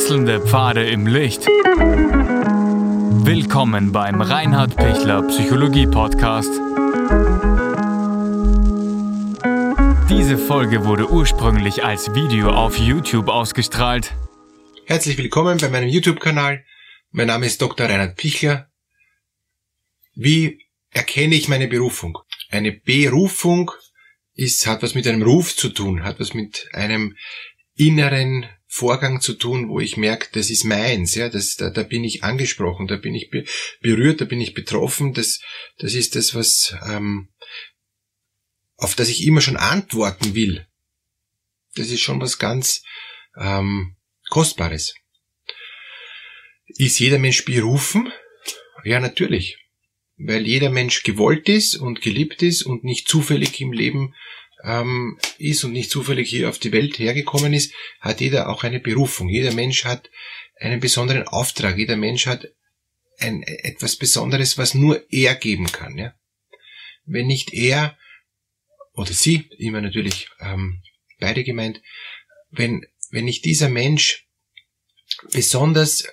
Wechselnde Pfade im Licht. Willkommen beim Reinhard Pichler Psychologie Podcast. Diese Folge wurde ursprünglich als Video auf YouTube ausgestrahlt. Herzlich willkommen bei meinem YouTube-Kanal. Mein Name ist Dr. Reinhard Pichler. Wie erkenne ich meine Berufung? Eine Berufung ist, hat was mit einem Ruf zu tun, hat was mit einem inneren Vorgang zu tun, wo ich merke, das ist meins, ja, das, da, da bin ich angesprochen, da bin ich be berührt, da bin ich betroffen, das, das ist das, was, ähm, auf das ich immer schon antworten will. Das ist schon was ganz ähm, Kostbares. Ist jeder Mensch berufen? Ja, natürlich. Weil jeder Mensch gewollt ist und geliebt ist und nicht zufällig im Leben ähm, ist und nicht zufällig hier auf die Welt hergekommen ist, hat jeder auch eine Berufung. Jeder Mensch hat einen besonderen Auftrag. Jeder Mensch hat ein, etwas Besonderes, was nur er geben kann. Ja? Wenn nicht er oder sie, immer natürlich ähm, beide gemeint, wenn, wenn nicht dieser Mensch besonders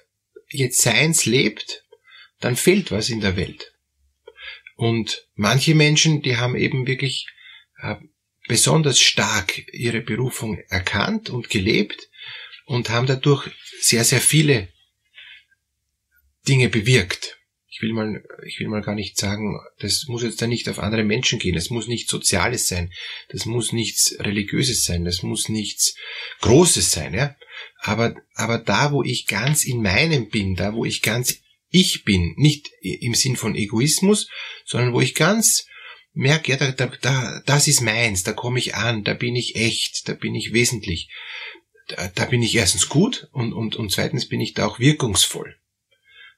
jetzt seins lebt, dann fehlt was in der Welt. Und manche Menschen, die haben eben wirklich äh, besonders stark ihre Berufung erkannt und gelebt und haben dadurch sehr, sehr viele Dinge bewirkt. Ich will mal, ich will mal gar nicht sagen, das muss jetzt da nicht auf andere Menschen gehen. Es muss nichts Soziales sein. Das muss nichts Religiöses sein. Das muss nichts Großes sein, ja. Aber, aber da, wo ich ganz in meinem bin, da, wo ich ganz ich bin, nicht im Sinn von Egoismus, sondern wo ich ganz merke, ja, da, da, da, das ist meins, da komme ich an, da bin ich echt, da bin ich wesentlich. Da, da bin ich erstens gut und, und, und zweitens bin ich da auch wirkungsvoll.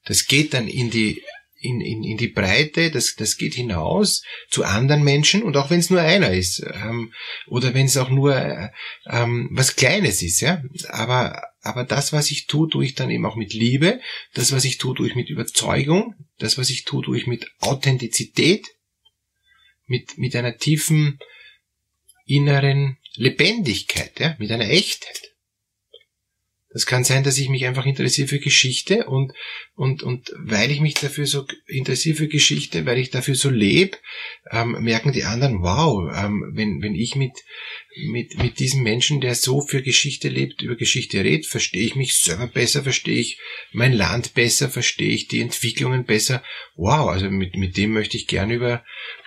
Das geht dann in die, in, in, in die Breite, das, das geht hinaus zu anderen Menschen und auch wenn es nur einer ist ähm, oder wenn es auch nur äh, ähm, was Kleines ist, ja, aber aber das, was ich tue, tue ich dann eben auch mit Liebe, das, was ich tue, tue ich mit Überzeugung, das, was ich tue, tue ich mit Authentizität, mit, mit einer tiefen inneren Lebendigkeit, ja, mit einer Echtheit. Das kann sein, dass ich mich einfach interessiere für Geschichte und, und, und weil ich mich dafür so interessiere für Geschichte, weil ich dafür so lebe, ähm, merken die anderen, wow, ähm, wenn, wenn ich mit, mit, mit diesem Menschen, der so für Geschichte lebt, über Geschichte redet, verstehe ich mich selber besser, verstehe ich mein Land besser, verstehe ich die Entwicklungen besser. Wow, also mit, mit dem möchte ich gern über,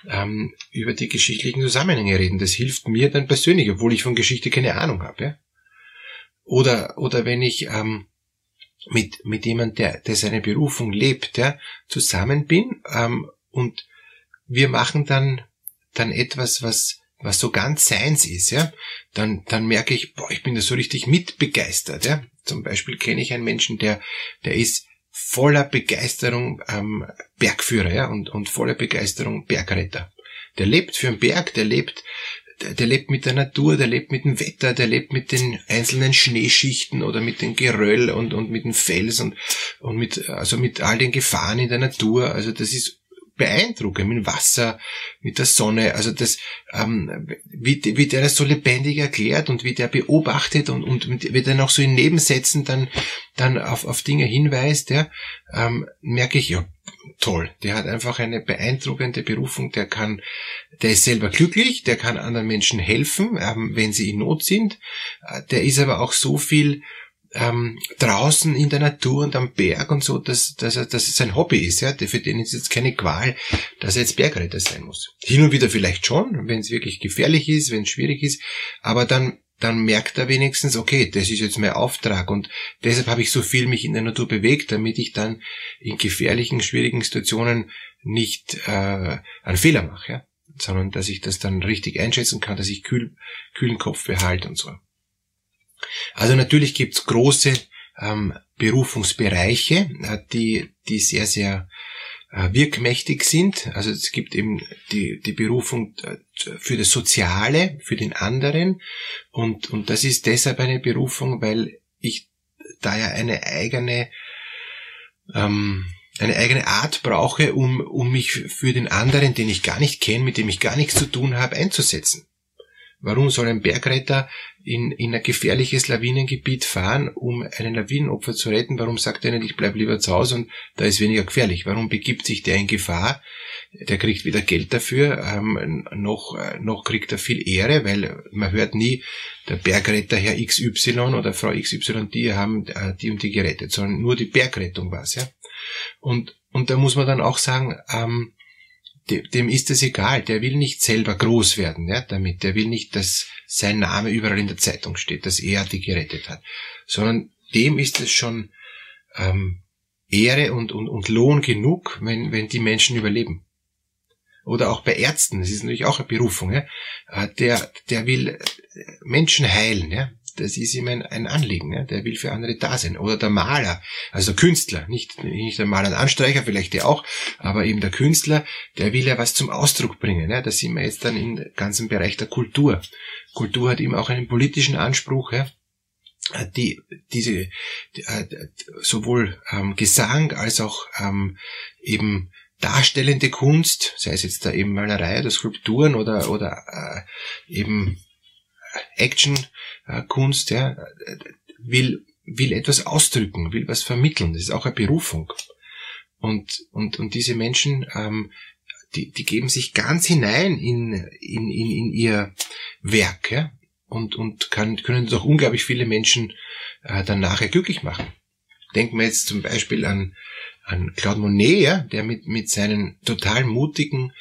ähm, über die geschichtlichen Zusammenhänge reden. Das hilft mir dann persönlich, obwohl ich von Geschichte keine Ahnung habe. Ja? Oder, oder wenn ich ähm, mit, mit jemand, der, der seine Berufung lebt, ja, zusammen bin ähm, und wir machen dann, dann etwas, was, was so ganz seins ist, ja, dann, dann merke ich, boah, ich bin da so richtig mitbegeistert, ja. Zum Beispiel kenne ich einen Menschen, der, der ist voller Begeisterung ähm, Bergführer, ja, und, und voller Begeisterung Bergretter. Der lebt für den Berg, der lebt der, lebt mit der Natur, der lebt mit dem Wetter, der lebt mit den einzelnen Schneeschichten oder mit dem Geröll und, und mit dem Fels und, und mit, also mit all den Gefahren in der Natur. Also das ist beeindruckend mit dem Wasser, mit der Sonne, also das, ähm, wie, wie der das so lebendig erklärt und wie der beobachtet und, und wie der noch so in Nebensätzen dann, dann auf, auf Dinge hinweist, ja, ähm, merke ich, ja, toll. Der hat einfach eine beeindruckende Berufung, der kann, der ist selber glücklich, der kann anderen Menschen helfen, ähm, wenn sie in Not sind, äh, der ist aber auch so viel, ähm, draußen in der Natur und am Berg und so, dass, dass, er, dass es sein Hobby ist. Ja? Für den ist jetzt keine Qual, dass er jetzt Bergretter sein muss. Hin und wieder vielleicht schon, wenn es wirklich gefährlich ist, wenn es schwierig ist, aber dann dann merkt er wenigstens, okay, das ist jetzt mein Auftrag und deshalb habe ich so viel mich in der Natur bewegt, damit ich dann in gefährlichen, schwierigen Situationen nicht äh, einen Fehler mache, ja? sondern dass ich das dann richtig einschätzen kann, dass ich kühl, kühlen Kopf behalte und so. Also natürlich gibt's große ähm, Berufungsbereiche, äh, die, die sehr, sehr wirkmächtig sind. Also es gibt eben die, die Berufung äh, für das Soziale, für den anderen. Und, und das ist deshalb eine Berufung, weil ich da ja eine eigene, ähm, eine eigene Art brauche, um, um mich für den anderen, den ich gar nicht kenne, mit dem ich gar nichts zu tun habe, einzusetzen. Warum soll ein Bergretter in, in ein gefährliches Lawinengebiet fahren, um einen Lawinenopfer zu retten? Warum sagt er nicht, ich bleib lieber zu Hause und da ist weniger gefährlich? Warum begibt sich der in Gefahr? Der kriegt weder Geld dafür, ähm, noch, noch kriegt er viel Ehre, weil man hört nie, der Bergretter Herr XY oder Frau XY, die haben äh, die und die gerettet, sondern nur die Bergrettung war's, ja. Und, und da muss man dann auch sagen, ähm, dem ist es egal, der will nicht selber groß werden, ja, damit, der will nicht, dass sein Name überall in der Zeitung steht, dass er die gerettet hat, sondern dem ist es schon ähm, Ehre und, und, und Lohn genug, wenn, wenn die Menschen überleben. Oder auch bei Ärzten, das ist natürlich auch eine Berufung, ja, äh, der, der will Menschen heilen, ja, das ist ihm ein, ein Anliegen, ne? der will für andere da sein. Oder der Maler, also der Künstler, nicht, nicht der Maler und Anstreicher, vielleicht der auch, aber eben der Künstler, der will ja was zum Ausdruck bringen. Ne? Da sind wir jetzt dann im ganzen Bereich der Kultur. Kultur hat eben auch einen politischen Anspruch, ja? die diese die, äh, sowohl ähm, Gesang als auch ähm, eben darstellende Kunst, sei es jetzt da eben Malerei oder Skulpturen oder oder äh, eben Action-Kunst, ja, will, will etwas ausdrücken, will was vermitteln. Das ist auch eine Berufung. Und, und, und diese Menschen, ähm, die, die geben sich ganz hinein in, in, in, in ihr Werk, ja, und, und kann, können doch unglaublich viele Menschen äh, dann nachher glücklich machen. Denken wir jetzt zum Beispiel an, an Claude Monet, ja, der mit, mit seinen total mutigen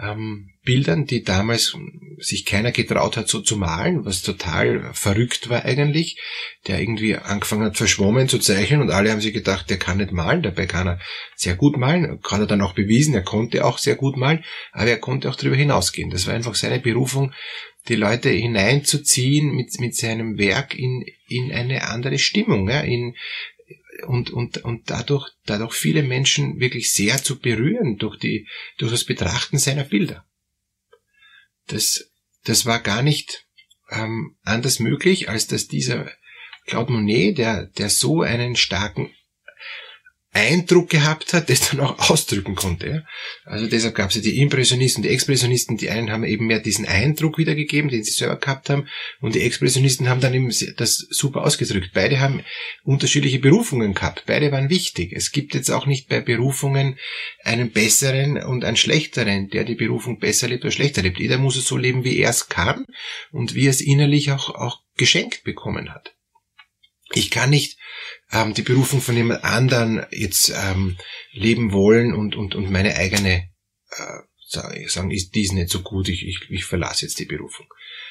ähm, Bildern, die damals sich keiner getraut hat so zu malen, was total verrückt war eigentlich, der irgendwie angefangen hat verschwommen zu zeichnen und alle haben sich gedacht, der kann nicht malen, dabei kann er sehr gut malen, kann er dann auch bewiesen, er konnte auch sehr gut malen, aber er konnte auch darüber hinausgehen. Das war einfach seine Berufung, die Leute hineinzuziehen mit, mit seinem Werk in, in eine andere Stimmung, ja, in, und, und, und dadurch, dadurch viele Menschen wirklich sehr zu berühren durch die, durch das Betrachten seiner Bilder. Das, das war gar nicht ähm, anders möglich, als dass dieser Claude Monet, der, der so einen starken Eindruck gehabt hat, das dann auch ausdrücken konnte. Also deshalb gab es ja die Impressionisten und die Expressionisten. Die einen haben eben mehr diesen Eindruck wiedergegeben, den sie selber gehabt haben, und die Expressionisten haben dann eben das super ausgedrückt. Beide haben unterschiedliche Berufungen gehabt. Beide waren wichtig. Es gibt jetzt auch nicht bei Berufungen einen besseren und einen schlechteren, der die Berufung besser lebt oder schlechter lebt. Jeder muss es so leben, wie er es kann und wie er es innerlich auch, auch geschenkt bekommen hat. Ich kann nicht ähm, die Berufung von jemand anderen jetzt ähm, leben wollen und, und, und meine eigene äh, sagen, ist dies nicht so gut, ich, ich, ich verlasse jetzt die Berufung.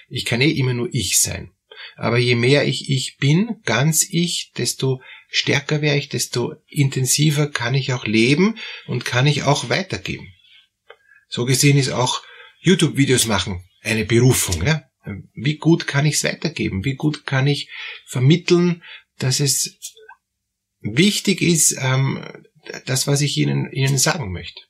Ich kann eh immer nur ich sein. Aber je mehr ich ich bin, ganz ich, desto stärker wäre ich, desto intensiver kann ich auch leben und kann ich auch weitergeben. So gesehen ist auch YouTube-Videos machen eine Berufung. Ja? Wie gut kann ich es weitergeben? Wie gut kann ich vermitteln, dass es wichtig ist, ähm, das, was ich Ihnen, Ihnen sagen möchte.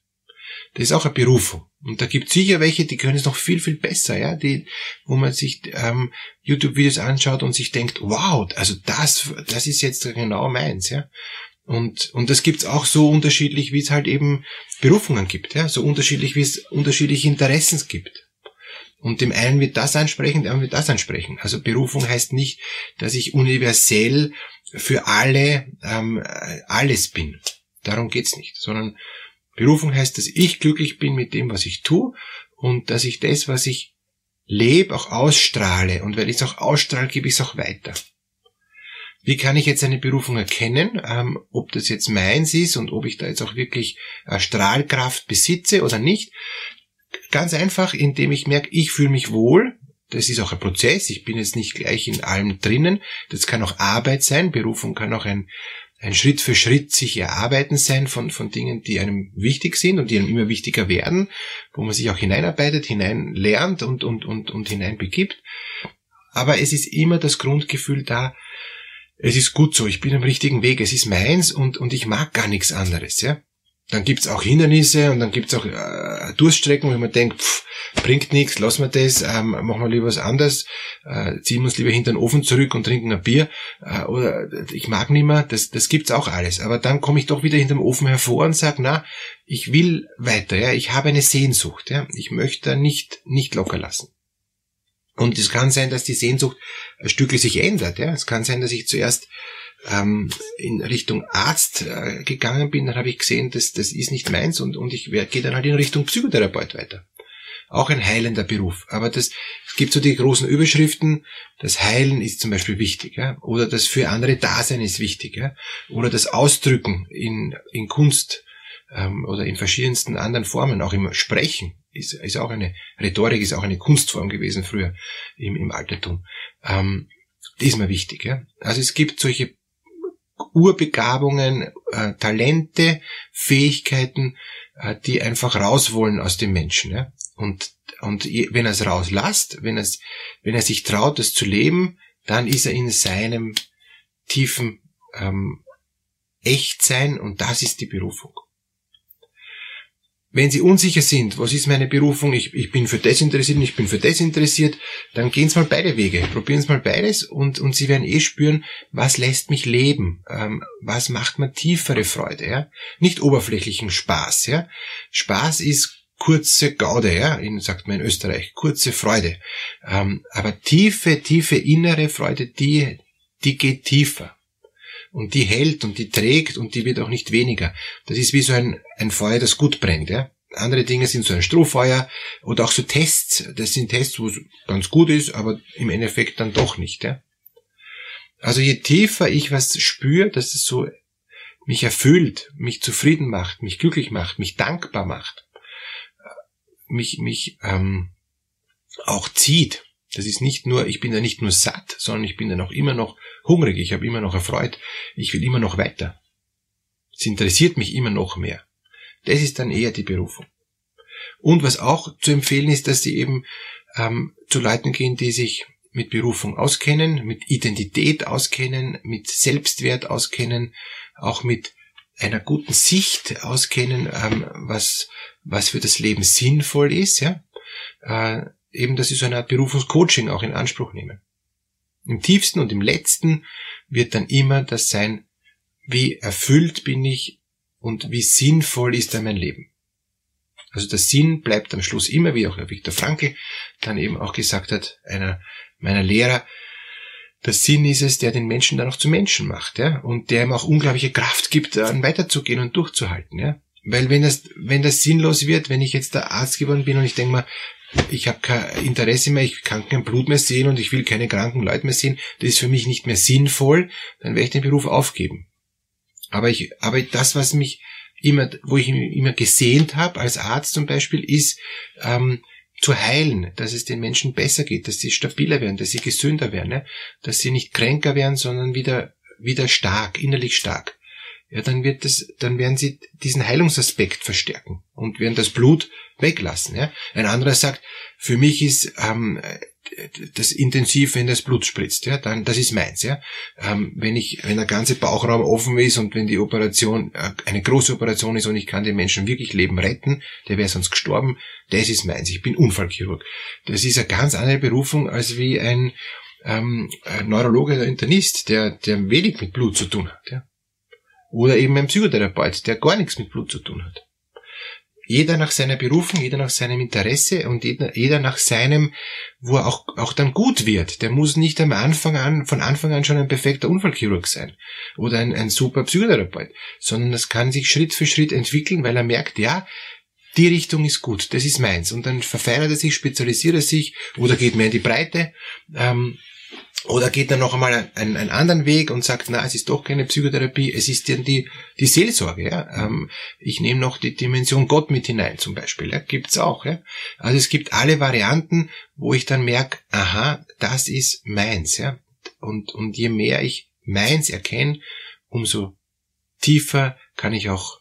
Das ist auch eine Berufung. Und da gibt es sicher welche, die können es noch viel, viel besser, ja, die, wo man sich ähm, YouTube-Videos anschaut und sich denkt, wow, also das, das ist jetzt genau meins, ja. Und, und das gibt's auch so unterschiedlich, wie es halt eben Berufungen gibt, ja, so unterschiedlich, wie es unterschiedliche Interessen gibt. Und dem einen wird das ansprechen, dem anderen wird das ansprechen. Also Berufung heißt nicht, dass ich universell für alle ähm, alles bin. Darum geht's nicht. Sondern Berufung heißt, dass ich glücklich bin mit dem, was ich tue und dass ich das, was ich lebe, auch ausstrahle. Und weil ich es auch ausstrahle, gebe ich es auch weiter. Wie kann ich jetzt eine Berufung erkennen, ähm, ob das jetzt meins ist und ob ich da jetzt auch wirklich äh, Strahlkraft besitze oder nicht? Ganz einfach, indem ich merke, ich fühle mich wohl das ist auch ein Prozess. Ich bin jetzt nicht gleich in allem drinnen. Das kann auch Arbeit sein. Berufung kann auch ein, ein Schritt für Schritt sich erarbeiten sein von, von Dingen, die einem wichtig sind und die einem immer wichtiger werden, wo man sich auch hineinarbeitet, hineinlernt und, und, und, und hineinbegibt. Aber es ist immer das Grundgefühl da, es ist gut so, ich bin am richtigen Weg, es ist meins und, und ich mag gar nichts anderes, ja. Dann gibt's auch Hindernisse und dann gibt's auch äh, Durststrecken, wo man denkt, pff, bringt nichts, lassen wir das, ähm, machen wir lieber was anderes, äh, ziehen wir uns lieber hinter den Ofen zurück und trinken ein Bier äh, oder ich mag nicht mehr, das, das gibt's auch alles. Aber dann komme ich doch wieder hinter dem Ofen hervor und sage, na, ich will weiter, ja, ich habe eine Sehnsucht, ja, ich möchte nicht, nicht locker lassen. Und es kann sein, dass die Sehnsucht ein Stückchen sich ändert. Ja? Es kann sein, dass ich zuerst ähm, in Richtung Arzt äh, gegangen bin, dann habe ich gesehen, dass das ist nicht meins und, und ich gehe dann halt in Richtung Psychotherapeut weiter. Auch ein heilender Beruf. Aber das, es gibt so die großen Überschriften, das Heilen ist zum Beispiel wichtig, ja? oder das für andere Dasein ist wichtig, ja? oder das Ausdrücken in, in Kunst ähm, oder in verschiedensten anderen Formen, auch im Sprechen, ist, ist auch eine Rhetorik, ist auch eine Kunstform gewesen früher im, im Altertum. Ähm, die ist mir wichtig. Ja? Also es gibt solche Urbegabungen, äh, Talente, Fähigkeiten, äh, die einfach raus wollen aus dem Menschen. Ja? Und, und wenn er es rauslässt, wenn, es, wenn er sich traut, das zu leben, dann ist er in seinem tiefen ähm, Echtsein und das ist die Berufung. Wenn Sie unsicher sind, was ist meine Berufung, ich, ich bin für das interessiert und ich bin für das interessiert, dann gehen Sie mal beide Wege. Probieren Sie mal beides und, und Sie werden eh spüren, was lässt mich leben, ähm, was macht mir tiefere Freude. Ja? Nicht oberflächlichen Spaß. Ja? Spaß ist kurze Gaude, ja, sagt man in Österreich, kurze Freude. Ähm, aber tiefe, tiefe innere Freude, die, die geht tiefer. Und die hält und die trägt und die wird auch nicht weniger. Das ist wie so ein, ein Feuer, das gut brennt, ja. Andere Dinge sind so ein Strohfeuer oder auch so Tests. Das sind Tests, wo es ganz gut ist, aber im Endeffekt dann doch nicht, ja. Also je tiefer ich was spüre, dass es so mich erfüllt, mich zufrieden macht, mich glücklich macht, mich dankbar macht, mich, mich ähm, auch zieht. Das ist nicht nur, ich bin da nicht nur satt, sondern ich bin dann auch immer noch hungrig, ich habe immer noch erfreut, ich will immer noch weiter. Es interessiert mich immer noch mehr. Das ist dann eher die Berufung. Und was auch zu empfehlen ist, dass sie eben ähm, zu Leuten gehen, die sich mit Berufung auskennen, mit Identität auskennen, mit Selbstwert auskennen, auch mit einer guten Sicht auskennen, ähm, was, was für das Leben sinnvoll ist, ja. Äh, eben, dass sie so eine Art Berufungscoaching auch in Anspruch nehmen. Im tiefsten und im letzten wird dann immer das sein, wie erfüllt bin ich und wie sinnvoll ist da mein Leben. Also der Sinn bleibt am Schluss immer, wie auch Viktor Frankl dann eben auch gesagt hat, einer meiner Lehrer, der Sinn ist es, der den Menschen dann auch zu Menschen macht, ja, und der ihm auch unglaubliche Kraft gibt, dann weiterzugehen und durchzuhalten, ja. Weil wenn das, wenn das sinnlos wird, wenn ich jetzt der Arzt geworden bin und ich denke mal, ich habe kein Interesse mehr, ich kann kein Blut mehr sehen und ich will keine kranken Leute mehr sehen, das ist für mich nicht mehr sinnvoll, dann werde ich den Beruf aufgeben. Aber ich, aber das, was mich immer, wo ich immer gesehnt habe, als Arzt zum Beispiel, ist ähm, zu heilen, dass es den Menschen besser geht, dass sie stabiler werden, dass sie gesünder werden, ne? dass sie nicht kränker werden, sondern wieder wieder stark, innerlich stark. Ja, dann wird das, dann werden sie diesen Heilungsaspekt verstärken und werden das Blut weglassen. Ja? Ein anderer sagt, für mich ist ähm, das intensiv, wenn das Blut spritzt, ja, dann das ist meins, ja. Ähm, wenn ich, wenn der ganze Bauchraum offen ist und wenn die Operation äh, eine große Operation ist und ich kann den Menschen wirklich Leben retten, der wäre sonst gestorben, das ist meins. Ich bin Unfallchirurg. Das ist eine ganz andere Berufung als wie ein ähm, Neurologe oder Internist, der der wenig mit Blut zu tun hat, ja. Oder eben ein Psychotherapeut, der gar nichts mit Blut zu tun hat jeder nach seiner Berufung, jeder nach seinem Interesse und jeder, jeder nach seinem, wo er auch, auch dann gut wird. Der muss nicht am Anfang an, von Anfang an schon ein perfekter Unfallchirurg sein oder ein, ein super Psychotherapeut, sondern das kann sich Schritt für Schritt entwickeln, weil er merkt, ja, die Richtung ist gut, das ist meins. Und dann verfeinert er sich, spezialisiert er sich oder geht mehr in die Breite. Ähm, oder geht dann noch einmal einen, einen anderen Weg und sagt, na, es ist doch keine Psychotherapie, es ist dann die, die Seelsorge. Ja? Ähm, ich nehme noch die Dimension Gott mit hinein zum Beispiel. Ja? Gibt's auch. Ja? Also es gibt alle Varianten, wo ich dann merke, aha, das ist meins. Ja? Und, und je mehr ich meins erkenne, umso tiefer kann ich auch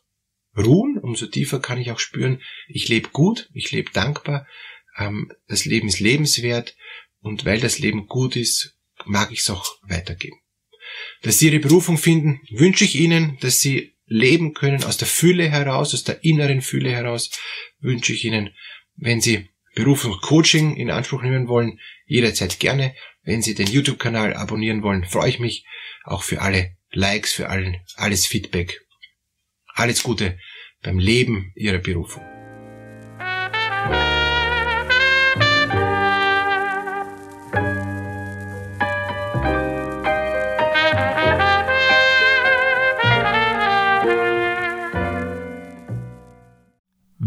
ruhen, umso tiefer kann ich auch spüren, ich lebe gut, ich lebe dankbar, ähm, das Leben ist lebenswert und weil das Leben gut ist, mag ich es auch weitergeben. Dass Sie Ihre Berufung finden, wünsche ich Ihnen, dass Sie leben können aus der Fülle heraus, aus der inneren Fülle heraus, wünsche ich Ihnen, wenn Sie Berufungscoaching in Anspruch nehmen wollen, jederzeit gerne. Wenn Sie den YouTube-Kanal abonnieren wollen, freue ich mich auch für alle Likes, für allen, alles Feedback. Alles Gute beim Leben Ihrer Berufung.